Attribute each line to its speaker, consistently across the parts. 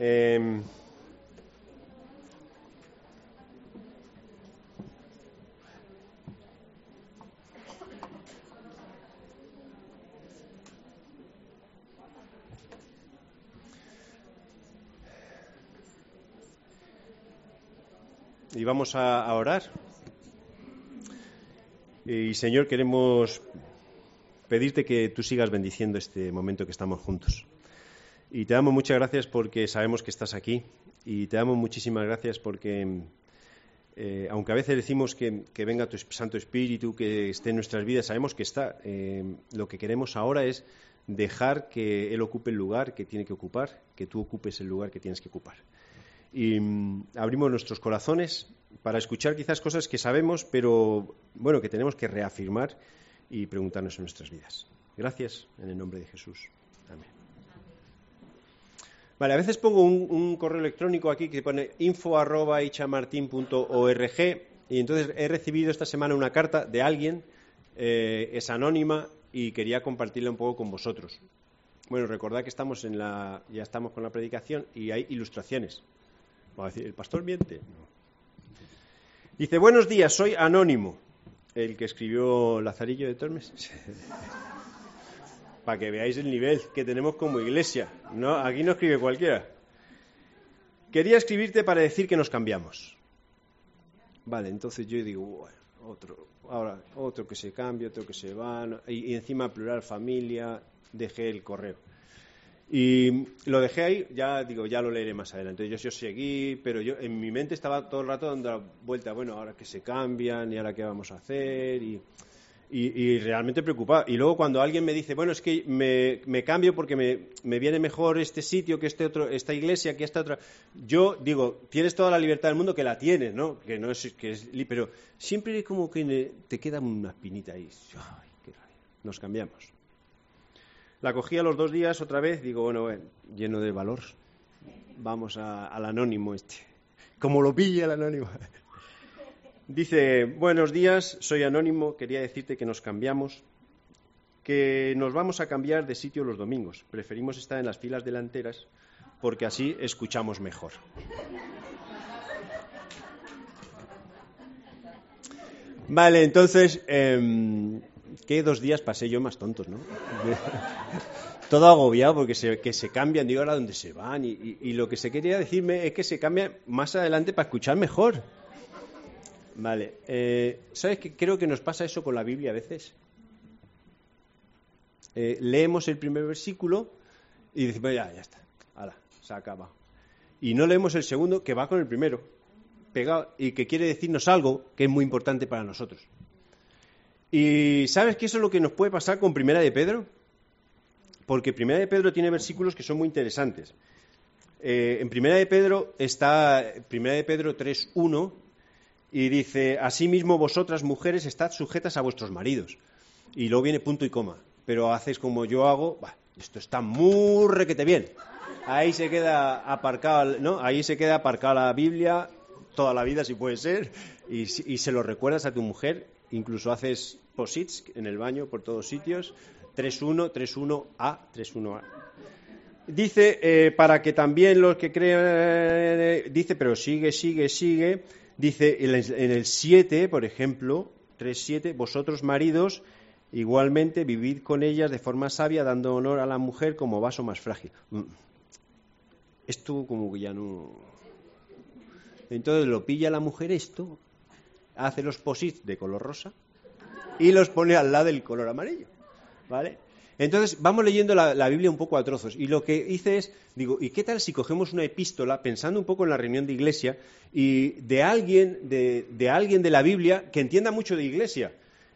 Speaker 1: Em, y vamos a, orar. Y Señor, queremos pedirte que tú sigas bendiciendo este momento que estamos juntos. Y te damos muchas gracias porque sabemos que estás aquí. Y te damos muchísimas gracias porque, eh, aunque a veces decimos que, venga tu Santo Espíritu, que esté en nuestras vidas, sabemos que está. Eh, lo que queremos ahora es dejar que Él ocupe el lugar que tiene que ocupar, que tú ocupes el lugar que tienes que ocupar y mm, abrimos nuestros corazones para escuchar quizás cosas que sabemos, pero bueno, que tenemos que reafirmar y preguntarnos en nuestras vidas. Gracias en el nombre de Jesús. Amén. Vale, a veces pongo un, correo electrónico aquí que pone info.ichamartin.org y entonces he recibido esta semana una carta de alguien, eh, es anónima y quería compartirla un poco con vosotros. Bueno, recordad que estamos en la, ya estamos con la predicación y hay ilustraciones. ¿el pastor miente? Dice, buenos días, soy Anónimo, el que escribió Lazarillo de Tormes. Para que veáis el nivel que tenemos como iglesia. No, aquí no escribe cualquiera. Quería escribirte para decir que nos cambiamos. Vale, entonces yo digo, otro, ahora otro que se cambia, otro que se va, y encima plural familia, dejé el correo. Y lo dejé ahí, ya digo, ya lo leeré más adelante. Yo, yo seguí, pero yo en mi mente estaba todo el rato dando la vuelta, bueno, ahora que se cambian y ahora qué vamos a hacer y, y, realmente preocupado. Y luego cuando alguien me dice, bueno, es que me, me cambio porque me, me, viene mejor este sitio que este otro, esta iglesia que esta otra, yo digo, tienes toda la libertad del mundo que la tienes, ¿no? Que no es, que es, pero siempre como que te queda una espinita ahí. Ay, qué Nos cambiamos. La cogí a los dos días otra vez, digo, bueno, lleno de valor, vamos al anónimo este. Como lo pilla el anónimo. Dice, buenos días, soy anónimo, quería decirte que nos cambiamos, que nos vamos a cambiar de sitio los domingos. Preferimos estar en las filas delanteras porque así escuchamos mejor. Vale, entonces, em, ¿Qué dos días pasé yo más tontos, no? Todo agobiado porque se, que se cambian, digo ahora dónde se van. Y, lo que se quería decirme es que se cambia más adelante para escuchar mejor. Vale. Eh, ¿Sabes que creo que nos pasa eso con la Biblia a veces? Eh, leemos el primer versículo y decimos, ya, ya está, ahora, se acaba. Y no leemos el segundo que va con el primero, pegado, y que quiere decirnos algo que es muy importante para nosotros. Y ¿sabes que eso es lo que nos puede pasar con Primera de Pedro? Porque Primera de Pedro tiene versículos que son muy interesantes. Eh, en Primera de Pedro está Primera de Pedro 3.1 y dice, asimismo vosotras mujeres estad sujetas a vuestros maridos. Y luego viene punto y coma. Pero haces como yo hago, esto está muy requete bien. Ahí se queda aparcado, ¿no? Ahí se queda aparcada la Biblia toda la vida si puede ser y, y se lo recuerdas a tu mujer incluso haces posits en el baño por todos sitios, 3.1, 3.1a, 3.1a. Dice, eh, para que también los que crean, dice, pero sigue, sigue, sigue, dice en el 7, por ejemplo, 3.7, vosotros maridos, igualmente vivid con ellas de forma sabia, dando honor a la mujer como vaso más frágil. Mm. Esto como que ya no... Entonces lo pilla la mujer esto hace los posits de color rosa y los pone al lado del color amarillo. ¿Vale? Entonces, vamos leyendo la, Biblia un poco a trozos. Y lo que hice es, digo, ¿y qué tal si cogemos una epístola, pensando un poco en la reunión de iglesia, y de alguien de, de alguien de la Biblia que entienda mucho de iglesia?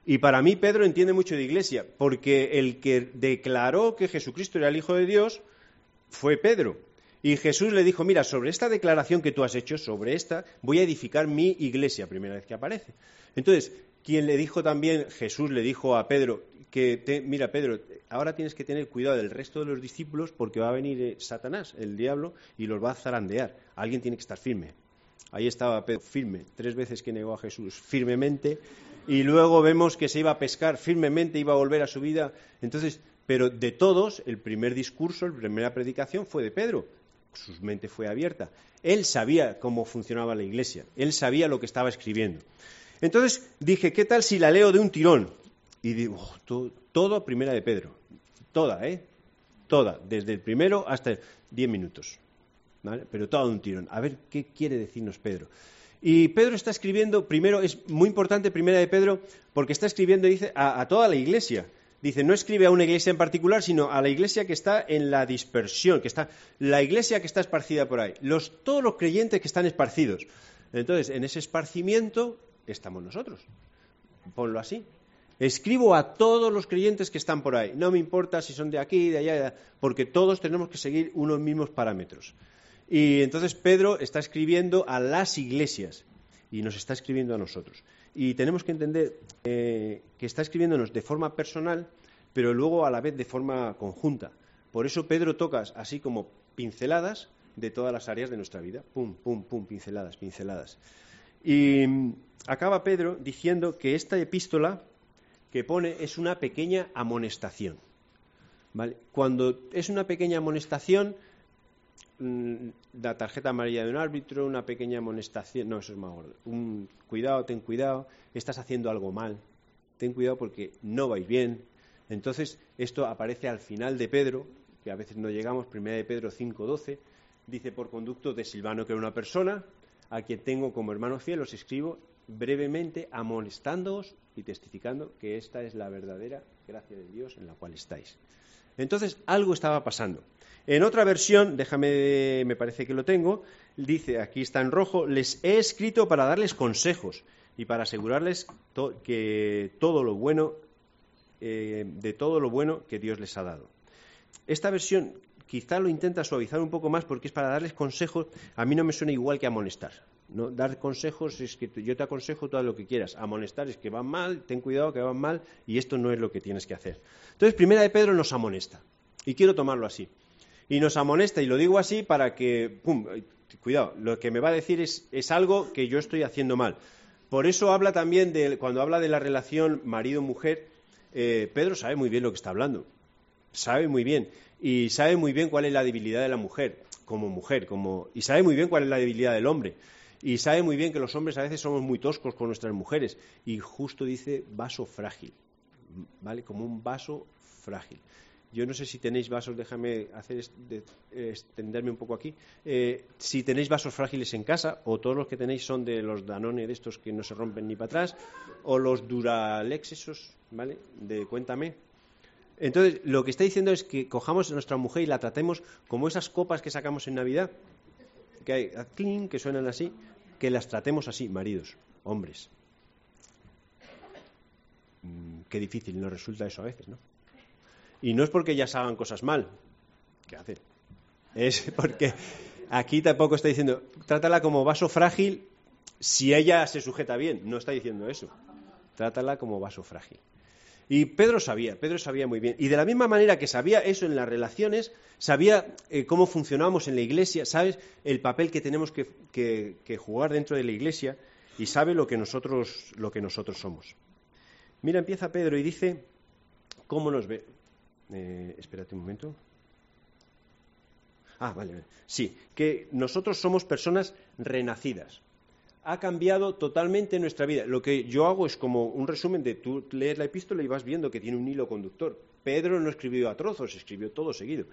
Speaker 1: Y para mí Pedro entiende mucho de iglesia, porque el que declaró que Jesucristo era el Hijo de Dios fue Pedro. Y Jesús le dijo, mira, sobre esta declaración que tú has hecho, sobre esta, voy a edificar mi iglesia, primera vez que aparece. Entonces, quien le dijo también, Jesús le dijo a Pedro, que mira, Pedro, ahora tienes que tener cuidado del resto de los discípulos porque va a venir eh, Satanás, el diablo, y los va a zarandear. Alguien tiene que estar firme. Ahí estaba Pedro, firme, tres veces que negó a Jesús, firmemente, y luego vemos que se iba a pescar firmemente, iba a volver a su vida. Entonces, pero de todos, el primer discurso, la primera predicación fue de Pedro su mente fue abierta. Él sabía cómo funcionaba la iglesia, él sabía lo que estaba escribiendo. Entonces dije, ¿qué tal si la leo de un tirón? Y digo, todo, primera de Pedro, toda, ¿eh? Toda, desde el primero hasta diez minutos, ¿vale? Pero toda de un tirón. A ver, ¿qué quiere decirnos Pedro? Y Pedro está escribiendo, primero, es muy importante Primera de Pedro, porque está escribiendo, dice, a, toda la iglesia. Dice, no escribe a una iglesia en particular, sino a la iglesia que está en la dispersión, que está, la iglesia que está esparcida por ahí, los, todos los creyentes que están esparcidos. Entonces, en ese esparcimiento estamos nosotros. Ponlo así. Escribo a todos los creyentes que están por ahí. No me importa si son de aquí, de allá, porque todos tenemos que seguir unos mismos parámetros. Y entonces Pedro está escribiendo a las iglesias y nos está escribiendo a nosotros. Y tenemos que entender eh, que está escribiéndonos de forma personal, pero luego a la vez de forma conjunta. Por eso Pedro toca así como pinceladas de todas las áreas de nuestra vida. Pum, pum, pum, pinceladas, pinceladas. Y acaba Pedro diciendo que esta epístola que pone es una pequeña amonestación. ¿Vale? Cuando es una pequeña amonestación, Mm, la tarjeta amarilla de un árbitro, una pequeña amonestación, no, eso es más gordo. Un cuidado, ten cuidado, estás haciendo algo mal, ten cuidado porque no vais bien. Entonces, esto aparece al final de Pedro, que a veces no llegamos, primera de Pedro 5:12, dice por conducto de Silvano, que era una persona a quien tengo como hermano fiel, os escribo brevemente amonestándoos y testificando que esta es la verdadera gracia de Dios en la cual estáis. Entonces, algo estaba pasando. En otra versión, déjame, me parece que lo tengo, dice, aquí está en rojo, les he escrito para darles consejos y para asegurarles que todo lo bueno, eh, de todo lo bueno que Dios les ha dado. Esta versión quizá lo intenta suavizar un poco más porque es para darles consejos, a mí no me suena igual que amonestar. ¿no? Dar consejos es que yo te aconsejo todo lo que quieras. Amonestar es que van mal, ten cuidado que van mal y esto no es lo que tienes que hacer. Entonces, primera de Pedro nos amonesta. Y quiero tomarlo así y nos amonesta, y lo digo así para que, pum, cuidado, lo que me va a decir es, es algo que yo estoy haciendo mal. Por eso habla también de, cuando habla de la relación marido-mujer, eh, Pedro sabe muy bien lo que está hablando, sabe muy bien, y sabe muy bien cuál es la debilidad de la mujer, como mujer, como, y sabe muy bien cuál es la debilidad del hombre. Y sabe muy bien que los hombres a veces somos muy toscos con nuestras mujeres. Y justo dice vaso frágil, ¿vale? Como un vaso frágil. Yo no sé si tenéis vasos, déjame hacer extenderme un poco aquí. Eh, si tenéis vasos frágiles en casa, o todos los que tenéis son de los Danone de estos que no se rompen ni para atrás, o los Duralex esos, ¿vale? De cuéntame. Entonces, lo que está diciendo es que cojamos a nuestra mujer y la tratemos como esas copas que sacamos en Navidad, que hay, clean, que suenan así, que las tratemos así, maridos, hombres. Mm, qué difícil nos resulta eso a veces, ¿no? Y no es porque ellas hagan cosas mal, que hacen. Es porque aquí tampoco está diciendo, trátala como vaso frágil si ella se sujeta bien. No está diciendo eso. Trátala como vaso frágil. Y Pedro sabía, Pedro sabía muy bien. Y de la misma manera que sabía eso en las relaciones, sabía eh, cómo funcionábamos en la iglesia, sabes el papel que tenemos que, jugar dentro de la iglesia y sabe lo que nosotros, lo que nosotros somos. Mira, empieza Pedro y dice cómo nos ve. Eh, espérate un momento. Ah, vale, Sí, que nosotros somos personas renacidas. Ha cambiado totalmente nuestra vida. Lo que yo hago es como un resumen de tú lees la epístola y vas viendo que tiene un hilo conductor. Pedro no escribió a trozos, escribió todo seguido.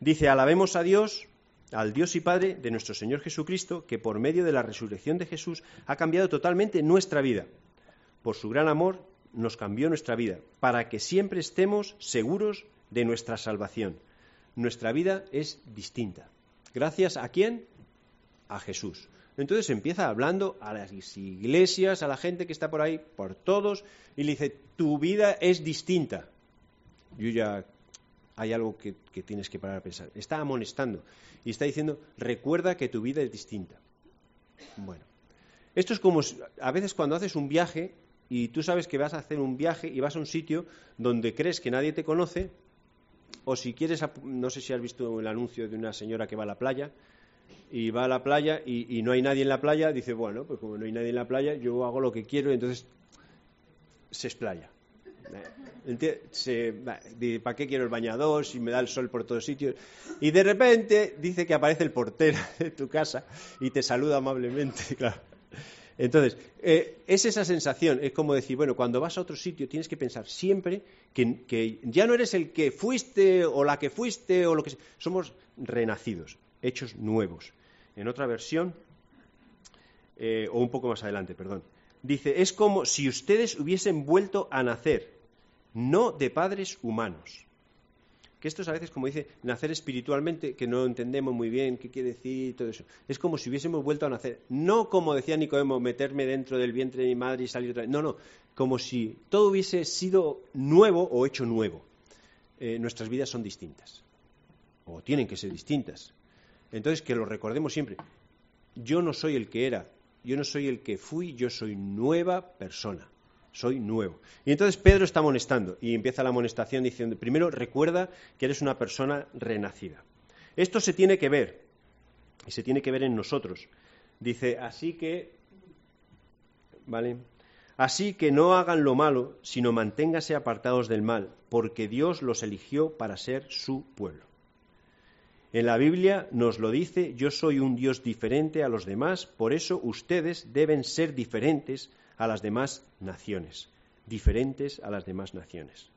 Speaker 1: Dice, alabemos a Dios, al Dios y Padre de nuestro Señor Jesucristo, que por medio de la resurrección de Jesús ha cambiado totalmente nuestra vida. Por su gran amor nos cambió nuestra vida, para que siempre estemos seguros de nuestra salvación. Nuestra vida es distinta. ¿Gracias a quién? A Jesús. Entonces empieza hablando a las iglesias, a la gente que está por ahí, por todos, y le dice, tu vida es distinta. Yo ya hay algo que, que, tienes que parar a pensar. Está amonestando y está diciendo, recuerda que tu vida es distinta. Bueno, esto es como a veces cuando haces un viaje y tú sabes que vas a hacer un viaje y vas a un sitio donde crees que nadie te conoce, o si quieres, no sé si has visto el anuncio de una señora que va a la playa y va a la playa y, no hay nadie en la playa, dice, bueno, pues como no hay nadie en la playa, yo hago lo que quiero y entonces se explaya. ¿Para qué quiero el bañador si me da el sol por todos sitios? Y de repente dice que aparece el portero de tu casa y te saluda amablemente, claro. Entonces, eh, es esa sensación, es como decir, bueno, cuando vas a otro sitio tienes que pensar siempre que, ya no eres el que fuiste o la que fuiste o lo que sea, somos renacidos, hechos nuevos. En otra versión, eh, o un poco más adelante, perdón, dice, es como si ustedes hubiesen vuelto a nacer, no de padres humanos. Que esto es a veces, como dice, nacer espiritualmente, que no entendemos muy bien qué quiere decir y todo eso. Es como si hubiésemos vuelto a nacer. No como decía Nicodemo, meterme dentro del vientre de mi madre y salir otra vez. No, no. Como si todo hubiese sido nuevo o hecho nuevo. Eh, nuestras vidas son distintas. O tienen que ser distintas. Entonces, que lo recordemos siempre. Yo no soy el que era. Yo no soy el que fui. Yo soy nueva persona soy nuevo. Y entonces Pedro está amonestando y empieza la amonestación diciendo, primero recuerda que eres una persona renacida. Esto se tiene que ver, y se tiene que ver en nosotros. Dice, así que, ¿vale? Así que no hagan lo malo, sino manténgase apartados del mal, porque Dios los eligió para ser su pueblo. En la Biblia nos lo dice, yo soy un Dios diferente a los demás, por eso ustedes deben ser diferentes a las demás naciones, diferentes a las demás naciones.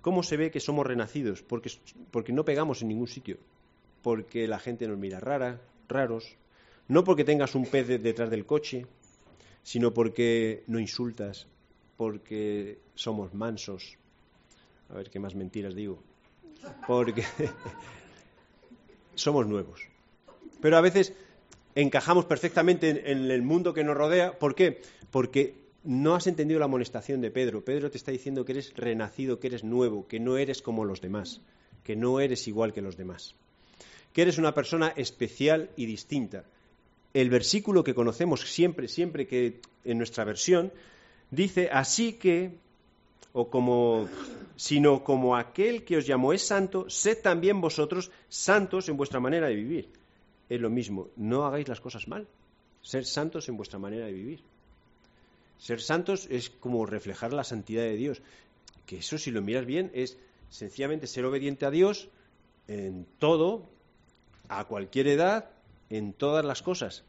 Speaker 1: ¿Cómo se ve que somos renacidos? Porque, porque no pegamos en ningún sitio, porque la gente nos mira rara, raros, no porque tengas un pez detrás del coche, sino porque no insultas, porque somos mansos. A ver qué más mentiras digo. Porque somos nuevos. Pero a veces encajamos perfectamente en, el mundo que nos rodea. ¿Por qué? Porque no has entendido la amonestación de Pedro. Pedro te está diciendo que eres renacido, que eres nuevo, que no eres como los demás, que no eres igual que los demás, que eres una persona especial y distinta. El versículo que conocemos siempre, siempre que en nuestra versión, dice, así que, o como, sino como aquel que os llamó es santo, sed también vosotros santos en vuestra manera de vivir es lo mismo, no hagáis las cosas mal, ser santos en vuestra manera de vivir. Ser santos es como reflejar la santidad de Dios, que eso si lo miras bien es sencillamente ser obediente a Dios en todo, a cualquier edad, en todas las cosas.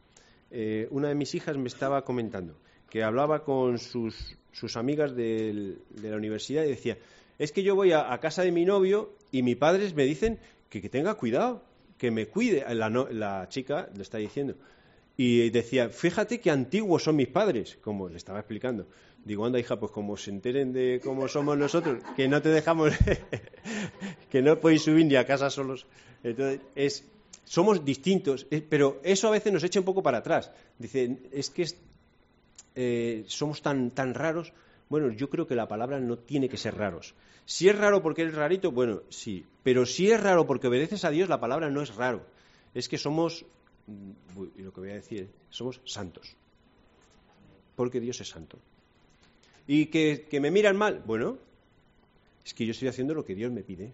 Speaker 1: Eh, una de mis hijas me estaba comentando que hablaba con sus, sus amigas de la universidad y decía, es que yo voy a, casa de mi novio y mis padres me dicen que tenga cuidado, que me cuide, la, chica le está diciendo. Y decía, fíjate qué antiguos son mis padres, como le estaba explicando. Digo, anda hija, pues como se enteren de cómo somos nosotros, que no te dejamos, que no podéis subir ni a casa solos. Entonces, es, somos distintos, pero eso a veces nos echa un poco para atrás. Dice, es que eh, somos tan, tan raros. Bueno, yo creo que la palabra no tiene que ser raros. Si es raro porque eres rarito, bueno, sí. Pero si es raro porque obedeces a Dios, la palabra no es raro. Es que somos, y lo que voy a decir, somos santos. Porque Dios es santo. ¿Y que, que me miran mal? Bueno, es que yo estoy haciendo lo que Dios me pide.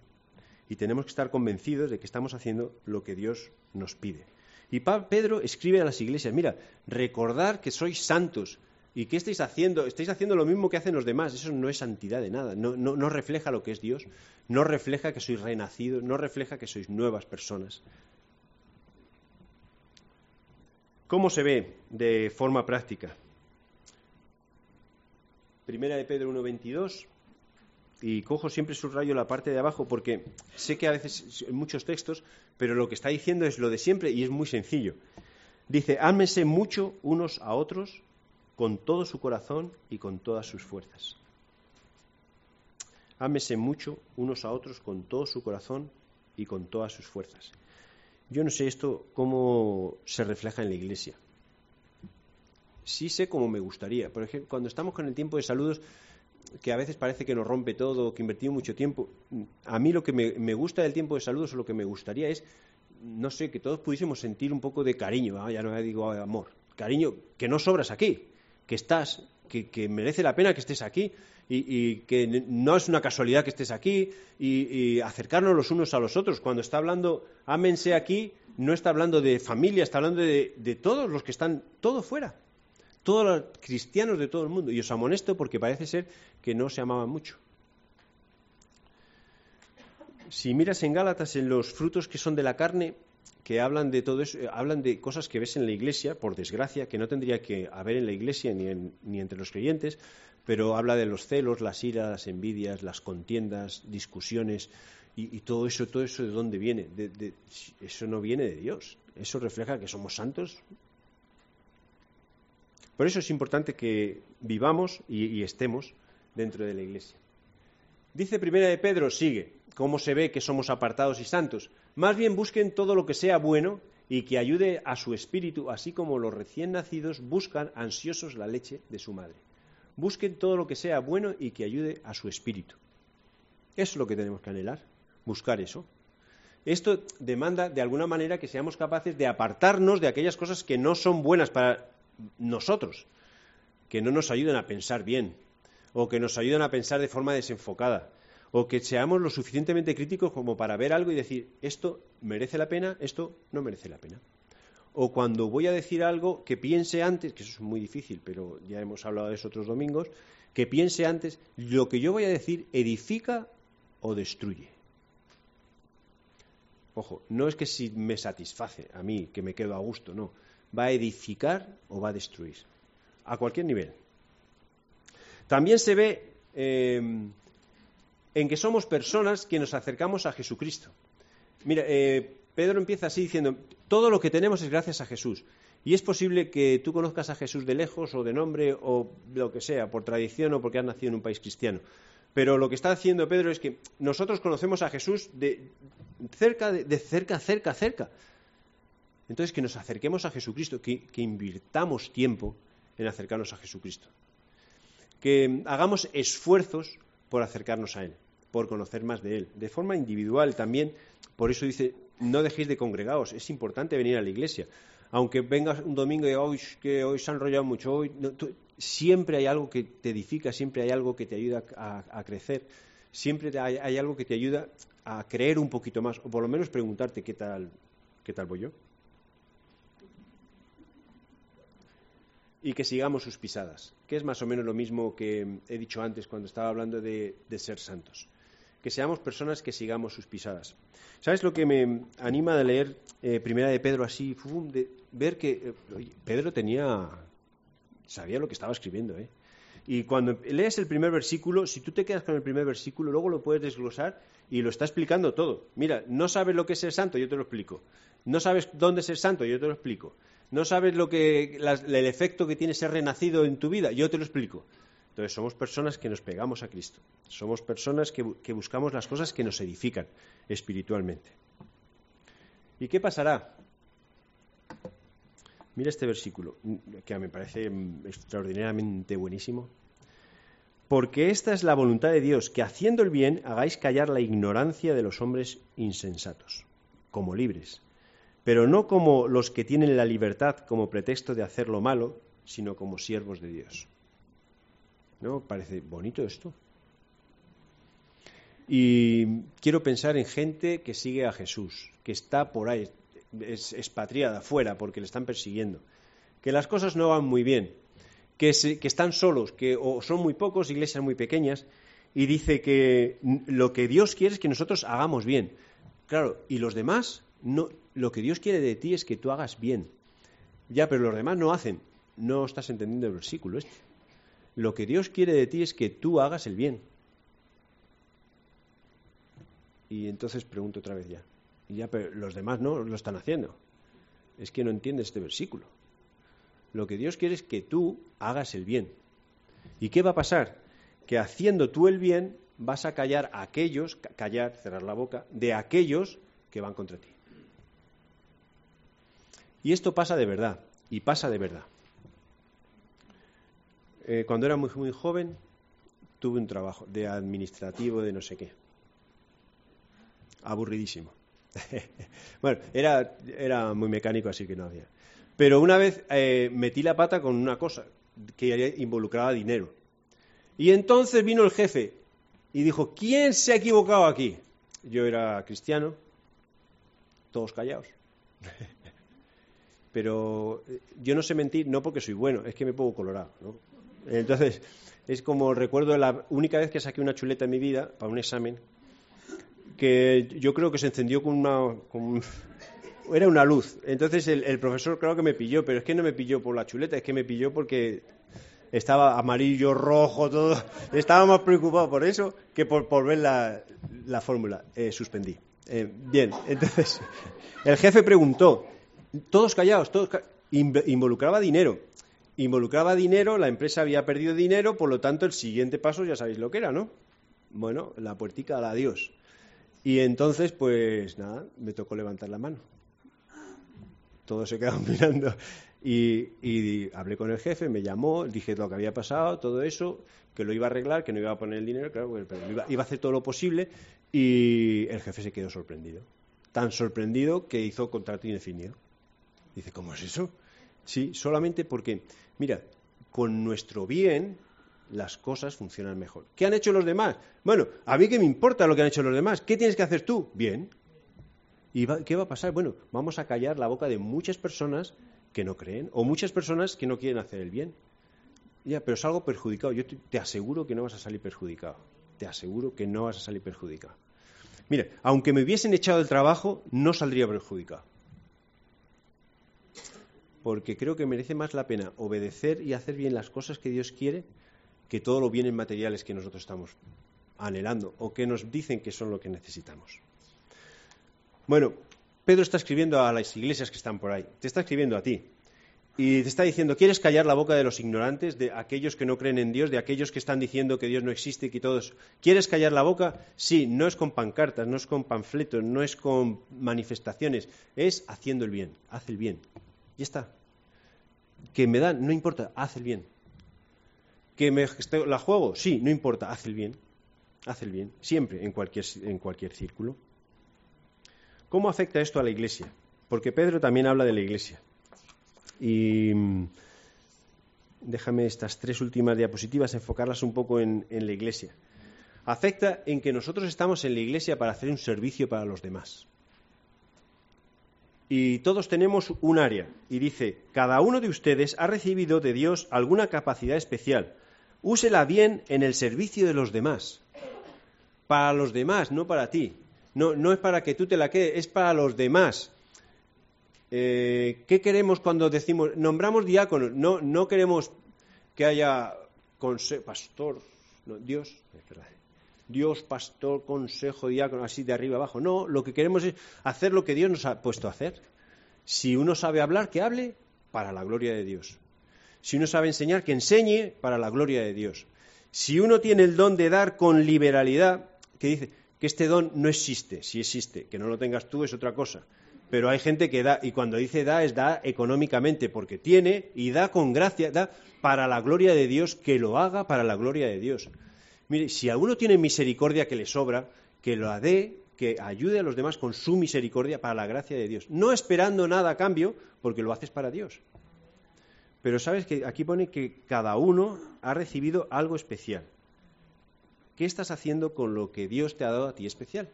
Speaker 1: Y tenemos que estar convencidos de que estamos haciendo lo que Dios nos pide. Y Pedro escribe a las iglesias, mira, recordar que sois santos, ¿Y qué estáis haciendo? Estáis haciendo lo mismo que hacen los demás. Eso no es santidad de nada. No, refleja lo que es Dios. No refleja que sois renacidos. No refleja que sois nuevas personas. ¿Cómo se ve de forma práctica? Primera de Pedro 1.22. Y cojo siempre subrayo la parte de abajo porque sé que a veces hay muchos textos, pero lo que está diciendo es lo de siempre y es muy sencillo. Dice, ámense mucho unos a otros con todo su corazón y con todas sus fuerzas. Ámese mucho unos a otros con todo su corazón y con todas sus fuerzas. Yo no sé esto cómo se refleja en la iglesia. Sí sé cómo me gustaría. Por ejemplo, cuando estamos con el tiempo de saludos, que a veces parece que nos rompe todo, que invertimos mucho tiempo, a mí lo que me, gusta del tiempo de saludos o lo que me gustaría es, no sé, que todos pudiésemos sentir un poco de cariño, ah, ya no digo amor, cariño, que no sobras aquí, que estás, que, merece la pena que estés aquí y, que no es una casualidad que estés aquí y, acercarnos los unos a los otros. Cuando está hablando, ámense aquí, no está hablando de familia, está hablando de, todos los que están, todo fuera. todos los cristianos de todo el mundo. Y os amonesto porque parece ser que no se amaban mucho. Si miras en Gálatas en los frutos que son de la carne, que hablan de todo eso, hablan de cosas que ves en la iglesia, por desgracia, que no tendría que haber en la iglesia ni, ni entre los creyentes, pero habla de los celos, las iras, las envidias, las contiendas, discusiones, y, todo eso, todo eso de dónde viene. eso no viene de Dios. Eso refleja que somos santos. Por eso es importante que vivamos y, estemos dentro de la iglesia. Dice Primera de Pedro, sigue, cómo se ve que somos apartados y santos. Más bien busquen todo lo que sea bueno y que ayude a su espíritu, así como los recién nacidos buscan ansiosos la leche de su madre. Busquen todo lo que sea bueno y que ayude a su espíritu. Eso es lo que tenemos que anhelar buscar eso. Esto demanda de alguna manera que seamos capaces de apartarnos de aquellas cosas que no son buenas para nosotros, que no nos ayudan a pensar bien, o que nos ayudan a pensar de forma desenfocada, o que seamos lo suficientemente críticos como para ver algo y decir, esto merece la pena, esto no merece la pena. O cuando voy a decir algo, que piense antes, que eso es muy difícil, pero ya hemos hablado de eso otros domingos, que piense antes, lo que yo voy a decir edifica o destruye. Ojo, no es que si me satisface a mí, que me quedo a gusto, no. Va a edificar o va a destruir. A cualquier nivel. También se ve em, en que somos personas que nos acercamos a Jesucristo. Mira, eh, Pedro empieza así diciendo, todo lo que tenemos es gracias a Jesús. Y es posible que tú conozcas a Jesús de lejos o de nombre o lo que sea, por tradición o porque has nacido en un país cristiano. Pero lo que está haciendo Pedro es que nosotros conocemos a Jesús de cerca, de, cerca, cerca, cerca. Entonces, que nos acerquemos a Jesucristo, que, que invirtamos tiempo en acercarnos a Jesucristo. Que hagamos esfuerzos por acercarnos a Él, por conocer más de Él, de forma individual también. Por eso dice, no dejéis de congregaros, es importante venir a la iglesia. Aunque vengas un domingo y digas, que hoy se ha enrollado mucho, hoy, siempre hay algo que te edifica, siempre hay algo que te ayuda a, crecer, siempre hay, algo que te ayuda a creer un poquito más, o por lo menos preguntarte qué tal, qué tal voy yo. Y que sigamos sus pisadas, que es más o menos lo mismo que he dicho antes cuando estaba hablando de, ser santos. Que seamos personas que sigamos sus pisadas. ¿Sabes lo que me anima de leer eh, Primera de Pedro así? de ver que eh, Pedro tenía sabía lo que estaba escribiendo. ¿eh? Y cuando lees el primer versículo, si tú te quedas con el primer versículo, luego lo puedes desglosar y lo está explicando todo. Mira, no sabes lo que es ser santo, yo te lo explico. No sabes dónde es ser santo, yo te lo explico. No sabes lo que, el efecto que tiene ser renacido en tu vida, yo te lo explico. Entonces somos personas que nos pegamos a Cristo. Somos personas que, buscamos las cosas que nos edifican espiritualmente. ¿Y qué pasará? Mira este versículo, que me parece extraordinariamente buenísimo. Porque esta es la voluntad de Dios, que haciendo el bien hagáis callar la ignorancia de los hombres insensatos, como libres, pero no como los que tienen la libertad como pretexto de hacer lo malo, sino como siervos de Dios. ¿No? Parece bonito esto. Y quiero pensar en gente que sigue a Jesús, que está por ahí, es expatriada fuera porque le están persiguiendo, que las cosas no van muy bien, que, que están solos, que o son muy pocos, iglesias muy pequeñas, y dice que lo que Dios quiere es que nosotros hagamos bien. Claro, y los demás, no, lo que Dios quiere de ti es que tú hagas bien. Ya, pero los demás no hacen. No estás entendiendo el versículo este. Lo que Dios quiere de ti es que tú hagas el bien. Y entonces pregunto otra vez ya. Y ya, pero los demás no lo están haciendo. Es que no entiendes este versículo. Lo que Dios quiere es que tú hagas el bien. ¿Y qué va a pasar? Que haciendo tú el bien vas a callar a aquellos, callar, cerrar la boca, de aquellos que van contra ti. Y esto pasa de verdad, y pasa de verdad. Eh, cuando era muy, muy joven, tuve un trabajo de administrativo, de no sé qué. Aburridísimo. bueno, era, era muy mecánico, así que no había. Pero una vez eh, metí la pata con una cosa que involucraba dinero. Y entonces vino el jefe y dijo, ¿quién se ha equivocado aquí? Yo era cristiano, todos callados. pero eh, yo no sé mentir no porque soy bueno, es que me pongo colorado. ¿no? Entonces, es como recuerdo la única vez que saqué una chuleta en mi vida para un examen, que yo creo que se encendió con una... era una luz. Entonces el, profesor creo que me pilló, pero es que no me pilló por la chuleta, es que me pilló porque estaba amarillo, rojo, todo. Estaba más preocupado por eso que por, por ver la, la fórmula. Eh, suspendí. Eh, bien, entonces, el jefe preguntó, todos callados, todos involucraba dinero. Involucraba dinero, la empresa había perdido dinero, por lo tanto el siguiente paso ya sabéis lo que era, ¿no? Bueno, la puertica al adiós. Y entonces, pues nada, me tocó levantar la mano. Todos se quedaron mirando. Y, hablé con el jefe, me llamó, dije lo que había pasado, todo eso, que lo iba a arreglar, que no iba a poner el dinero, claro, pero iba, a hacer todo lo posible y el jefe se quedó sorprendido. Tan sorprendido que hizo contrato indefinido. Dice, ¿cómo es eso? Sí, solamente porque, mira, con nuestro bien las cosas funcionan mejor. ¿Qué han hecho los demás? Bueno, a mí qué me importa lo que han hecho los demás. ¿Qué tienes que hacer tú? Bien. ¿Y qué va a pasar? Bueno, vamos a callar la boca de muchas personas que no creen, o muchas personas que no quieren hacer el bien. Ya, pero es algo perjudicado. Yo te, aseguro que no vas a salir perjudicado. Te aseguro que no vas a salir perjudicado. Mira, aunque me hubiesen echado el trabajo, no saldría perjudicado. Porque creo que merece más la pena obedecer y hacer bien las cosas que Dios quiere que todos los bienes materiales que nosotros estamos anhelando o que nos dicen que son lo que necesitamos. Bueno, Pedro está escribiendo a las iglesias que están por ahí, te está escribiendo a ti. Y te está diciendo, ¿quieres callar la boca de los ignorantes, de aquellos que no creen en Dios, de aquellos que están diciendo que Dios no existe y que todos... ¿Quieres callar la boca? Sí, no es con pancartas, no es con panfletos, no es con manifestaciones, es haciendo el bien, haz el bien. Y está. Que me dan, no importa, haz el bien. Que me la juego, sí, no importa, haz el bien. Haz el bien, siempre, en cualquier, en cualquier círculo. ¿Cómo afecta esto a la iglesia? Porque Pedro también habla de la iglesia. Y mm, déjame estas tres últimas diapositivas enfocarlas un poco en, la iglesia. Afecta en que nosotros estamos en la iglesia para hacer un servicio para los demás. Y todos tenemos un área. Y dice, cada uno de ustedes ha recibido de Dios alguna capacidad especial. Úsela bien en el servicio de los demás. Para los demás, no para ti no, no es para que tú te la quedes, es para los demás. Eh, ¿Qué queremos cuando decimos, nombramos diáconos? No, no queremos que haya pastor, Dios, Dios, pastor, consejo, diácono, así de arriba abajo. No, lo que queremos es hacer lo que Dios nos ha puesto a hacer. Si uno sabe hablar, que hable para la gloria de Dios. Si uno sabe enseñar, que enseñe para la gloria de Dios. Si uno tiene el don de dar con liberalidad, que dice, que este don no existe, si existe, que no lo tengas tú es otra cosa. Pero hay gente que da, y cuando dice da, es da económicamente, porque tiene y da con gracia, da para la gloria de Dios, que lo haga para la gloria de Dios. Mire, si alguno tiene misericordia que le sobra, que lo dé, que ayude a los demás con su misericordia para la gracia de Dios. No esperando nada a cambio, porque lo haces para Dios. Pero sabes que aquí pone que cada uno ha recibido algo especial. ¿Qué estás haciendo con lo que Dios te ha dado a ti especial?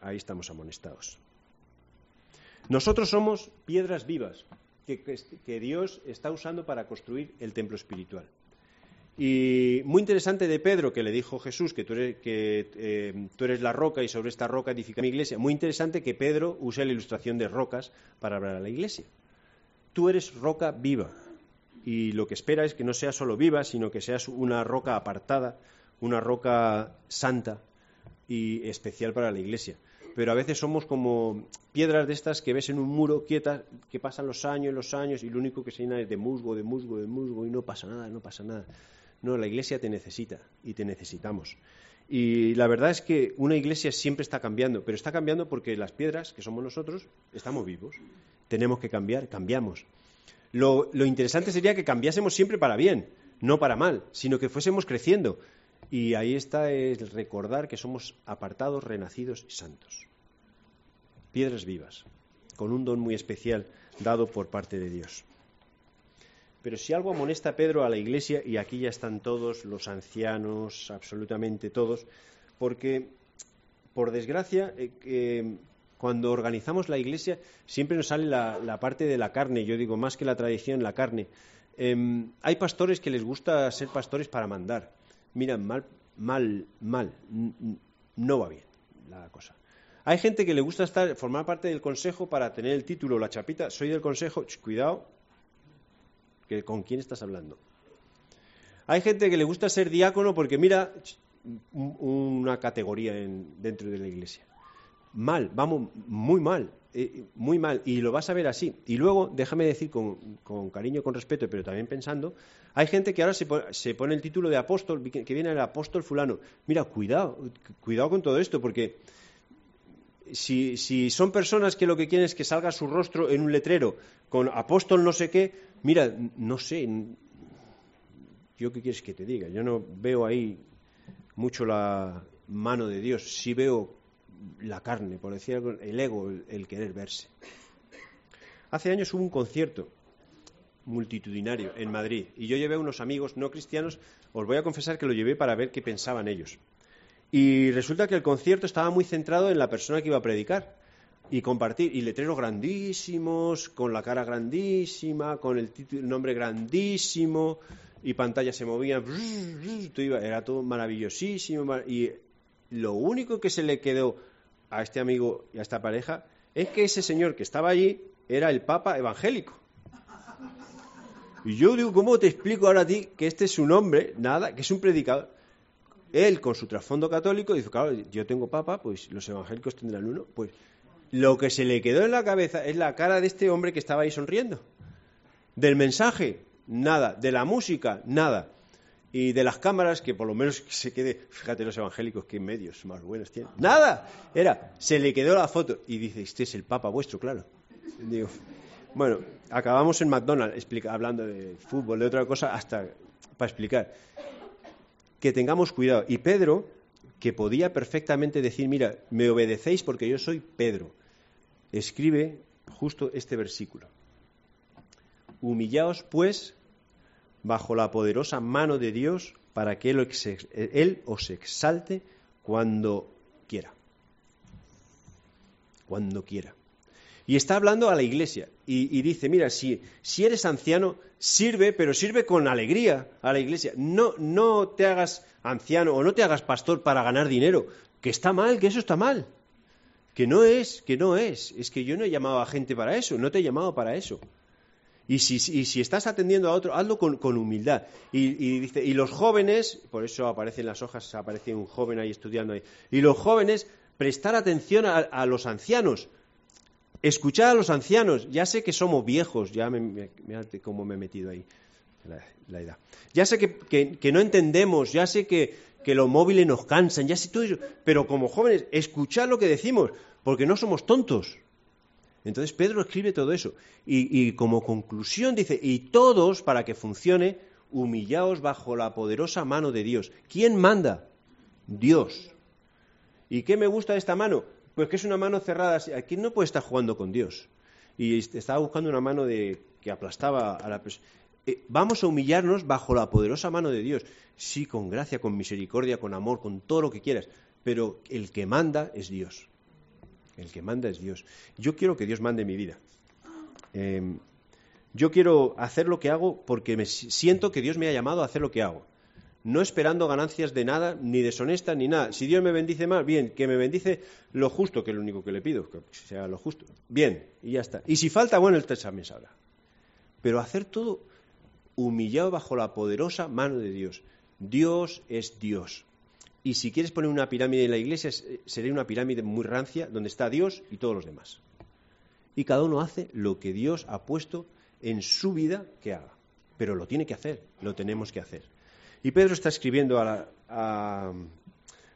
Speaker 1: Ahí estamos amonestados. Nosotros somos piedras vivas que, Dios está usando para construir el templo espiritual. Y muy interesante de Pedro, que le dijo Jesús que tú eres, que, eh, tú eres la roca y sobre esta roca edifica mi iglesia. Muy interesante que Pedro use la ilustración de rocas para hablar a la iglesia. Tú eres roca viva y lo que espera es que no sea solo viva, sino que seas una roca apartada, una roca santa y especial para la iglesia. Pero a veces somos como piedras de estas que ves en un muro quietas, que pasan los años, los años, y lo único que se llena es de musgo, de musgo, de musgo, y no pasa nada, no pasa nada. No, la iglesia te necesita y te necesitamos. Y la verdad es que una iglesia siempre está cambiando, pero está cambiando porque las piedras, que somos nosotros, estamos vivos. Tenemos que cambiar, cambiamos. Lo, interesante sería que cambiásemos siempre para bien, no para mal, sino que fuésemos creciendo. Y ahí está el recordar que somos apartados, renacidos y santos. Piedras vivas, con un don muy especial dado por parte de Dios. Pero si algo amonesta a Pedro a la iglesia, y aquí ya están todos, los ancianos, absolutamente todos, porque por desgracia, eh, cuando organizamos la iglesia siempre nos sale la, parte de la carne, yo digo más que la tradición, la carne. Em, hay pastores que les gusta ser pastores para mandar. Mira, mal, mal, mal, no va bien la cosa. Hay gente que le gusta estar, formar parte del consejo para tener el título, la chapita, soy del consejo, cuidado, que con quién estás hablando. Hay gente que le gusta ser diácono porque mira una categoría dentro de la iglesia. Mal, vamos, muy mal, eh, muy mal, y lo vas a ver así. Y luego, déjame decir con, cariño, con respeto, pero también pensando, hay gente que ahora se pone, el título de apóstol, que viene el apóstol fulano. Mira, cuidado, cuidado con todo esto, porque si, si, son personas que lo que quieren es que salga su rostro en un letrero con apóstol no sé qué, mira, no sé, yo qué quieres que te diga, yo no veo ahí mucho la mano de Dios, sí veo la carne, por decir algo, el ego, el, querer verse. Hace años hubo un concierto multitudinario en Madrid y yo llevé a unos amigos no cristianos, os voy a confesar que lo llevé para ver qué pensaban ellos. Y resulta que el concierto estaba muy centrado en la persona que iba a predicar y compartir, y letreros grandísimos, con la cara grandísima, con el, el nombre grandísimo, y pantallas se movían, era todo maravillosísimo. Y lo único que se le quedó a este amigo y a esta pareja es que ese señor que estaba allí era el Papa evangélico. Y yo digo, ¿cómo te explico ahora a ti que este es su nombre? Nada, que es un predicador. Él, con su trasfondo católico, dice, claro, yo tengo papa, pues los evangélicos tendrán uno. Pues lo que se le quedó en la cabeza es la cara de este hombre que estaba ahí sonriendo. Del mensaje, nada. De la música, nada. Y de las cámaras, que por lo menos se quede, fíjate los evangélicos, qué medios más buenos tienen. Nada. Era, se le quedó la foto. Y dice, este es el papa vuestro, claro. Digo, bueno, acabamos en McDonald's hablando de fútbol, de otra cosa, hasta para explicar. Que tengamos cuidado. Y Pedro, que podía perfectamente decir, mira, me obedecéis porque yo soy Pedro, escribe justo este versículo. Humillaos, pues, bajo la poderosa mano de Dios para que Él, os exalte cuando quiera. Cuando quiera. Y está hablando a la iglesia y, dice, mira, si, si, eres anciano, sirve, pero sirve con alegría a la iglesia. No, no te hagas anciano o no te hagas pastor para ganar dinero, que está mal, que eso está mal. Que no es, que no es. Es que yo no he llamado a gente para eso, no te he llamado para eso. Y si, estás atendiendo a otro, hazlo con, humildad. Y, dice, y los jóvenes, por eso aparecen las hojas, aparece un joven ahí estudiando ahí. Y los jóvenes, prestar atención a, los ancianos. Escuchar a los ancianos. Ya sé que somos viejos, ya me, cómo me he metido ahí. La, edad. Ya sé que, no entendemos, ya sé que, que los móviles nos cansan, ya sé todo eso. Pero como jóvenes, escuchad lo que decimos, porque no somos tontos. Entonces Pedro escribe todo eso. Y, como conclusión dice, y todos, para que funcione, humillaos bajo la poderosa mano de Dios. ¿Quién manda? Dios. ¿Y qué me gusta de esta mano? Pues que es una mano cerrada. ¿Quién no puede estar jugando con Dios? Y estaba buscando una mano de, que aplastaba a la persona. Eh, vamos a humillarnos bajo la poderosa mano de Dios. Sí, con gracia, con misericordia, con amor, con todo lo que quieras. Pero el que manda es Dios. El que manda es Dios. Yo quiero que Dios mande mi vida. Em, yo quiero hacer lo que hago porque me siento que Dios me ha llamado a hacer lo que hago. No esperando ganancias de nada, ni deshonesta, ni nada. Si Dios me bendice más, bien, que me bendice lo justo, que es lo único que le pido, que sea lo justo. Bien, y ya está. Y si falta, bueno, el también sabrá. Pero hacer todo humillado bajo la poderosa mano de Dios. Dios es Dios. Y si quieres poner una pirámide en la iglesia, sería una pirámide muy rancia, donde está Dios y todos los demás. Y cada uno hace lo que Dios ha puesto en su vida que haga. Pero lo tiene que hacer, lo tenemos que hacer. Y Pedro está escribiendo a,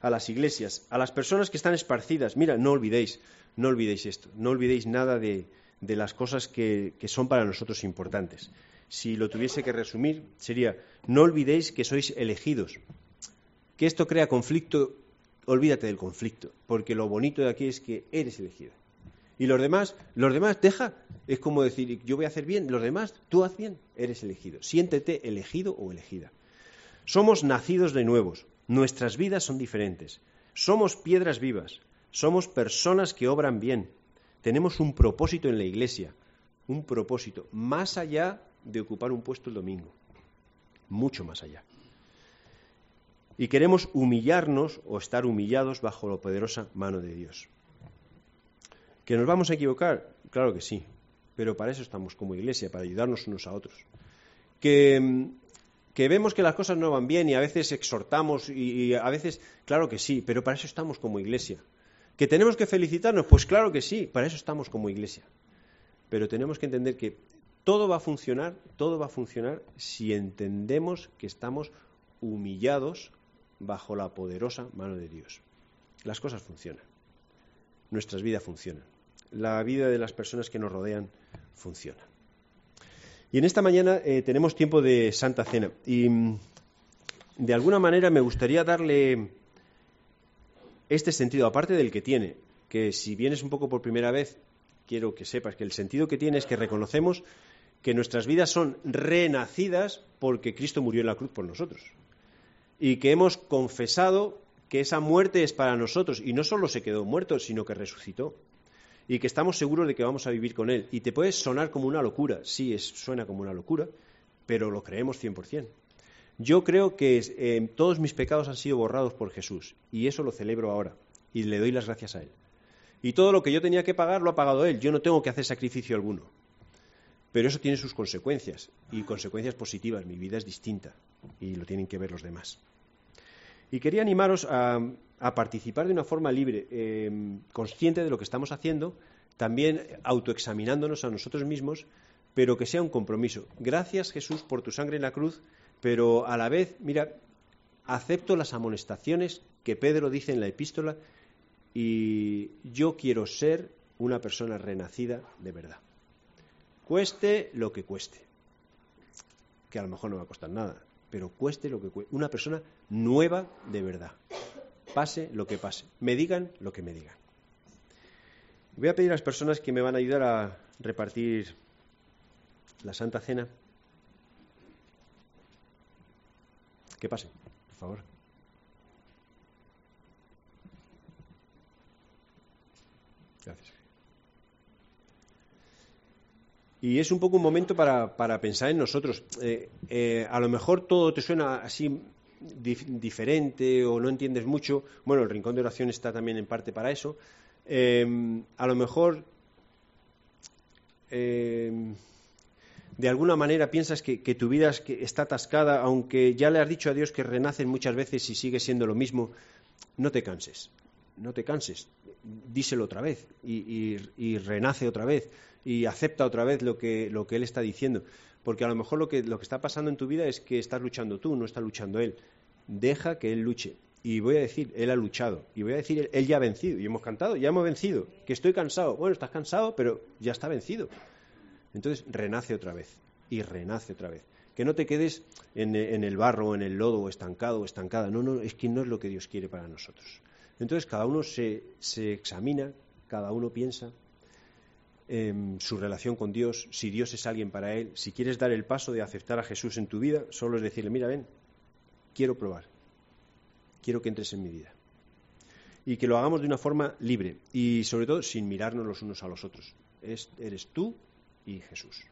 Speaker 1: las iglesias, a las personas que están esparcidas. Mira, no olvidéis, no olvidéis esto, no olvidéis nada de, las cosas que son para nosotros importantes. Si lo tuviese que resumir, sería, no olvidéis que sois elegidos, que esto crea conflicto, olvídate del conflicto, porque lo bonito de aquí es que eres elegido. Y los demás, los demás, deja, es como decir, yo voy a hacer bien, los demás, tú haz bien, eres elegido. Siéntete elegido o elegida. Somos nacidos de nuevos, nuestras vidas son diferentes. Somos piedras vivas. Somos personas que obran bien. Tenemos un propósito en la iglesia, un propósito, más allá de ocupar un puesto el domingo, mucho más allá. Y queremos humillarnos o estar humillados bajo la poderosa mano de Dios. ¿Que nos vamos a equivocar? Claro que sí, pero para eso estamos como iglesia, para ayudarnos unos a otros. Que, que vemos que las cosas no van bien y a veces exhortamos y, a veces, claro que sí, pero para eso estamos como iglesia. ¿Que tenemos que felicitarnos? Pues claro que sí, para eso estamos como iglesia. Pero tenemos que entender que todo va a funcionar, todo va a funcionar si entendemos que estamos humillados bajo la poderosa mano de Dios. Las cosas funcionan. Nuestras vidas funcionan. La vida de las personas que nos rodean funciona. Y en esta mañana eh, tenemos tiempo de Santa Cena. Y mm, de alguna manera me gustaría darle este sentido, aparte del que tiene, que si vienes un poco por primera vez, quiero que sepas que el sentido que tiene es que reconocemos que nuestras vidas son renacidas porque Cristo murió en la cruz por nosotros. Y que hemos confesado que esa muerte es para nosotros y no solo se quedó muerto, sino que resucitó y que estamos seguros de que vamos a vivir con Él. Y te puede sonar como una locura, sí, es, suena como una locura, pero lo creemos 100%. Yo creo que eh, todos mis pecados han sido borrados por Jesús y eso lo celebro ahora y le doy las gracias a Él. Y todo lo que yo tenía que pagar lo ha pagado Él, yo no tengo que hacer sacrificio alguno. Pero eso tiene sus consecuencias y consecuencias positivas, mi vida es distinta y lo tienen que ver los demás. Y quería animaros a, a participar de una forma libre, eh, consciente de lo que estamos haciendo, también autoexaminándonos a nosotros mismos, pero que sea un compromiso. Gracias Jesús por tu sangre en la cruz, pero a la vez, mira, acepto las amonestaciones que Pedro dice en la epístola y yo quiero ser una persona renacida de verdad. Cueste lo que cueste, que a lo mejor no va a costar nada, pero cueste lo que cueste, una persona nueva de verdad pase lo que pase, me digan lo que me digan. Voy a pedir a las personas que me van a ayudar a repartir la Santa Cena que pasen, por favor. Gracias. Y es un poco un momento para, para pensar en nosotros. Eh, eh, a lo mejor todo te suena así diferente o no entiendes mucho, bueno, el rincón de oración está también en parte para eso. Eh, a lo mejor eh, de alguna manera piensas que, tu vida está atascada, aunque ya le has dicho a Dios que renacen muchas veces y sigue siendo lo mismo, no te canses, no te canses, díselo otra vez y, renace otra vez y acepta otra vez lo que, lo que Él está diciendo. Porque a lo mejor lo que, lo que está pasando en tu vida es que estás luchando tú, no está luchando Él. Deja que Él luche. Y voy a decir, Él ha luchado. Y voy a decir, Él ya ha vencido. Y hemos cantado, ya hemos vencido. Que estoy cansado. Bueno, estás cansado, pero ya está vencido. Entonces, renace otra vez. Y renace otra vez. Que no te quedes en, en el barro, en el lodo, estancado, o estancada. No, no, es que no es lo que Dios quiere para nosotros. Entonces, cada uno se, se examina, cada uno piensa, su relación con Dios, si Dios es alguien para él, si quieres dar el paso de aceptar a Jesús en tu vida, solo es decirle, mira, ven, quiero probar, quiero que entres en mi vida. Y que lo hagamos de una forma libre y sobre todo sin mirarnos los unos a los otros. eres tú y Jesús.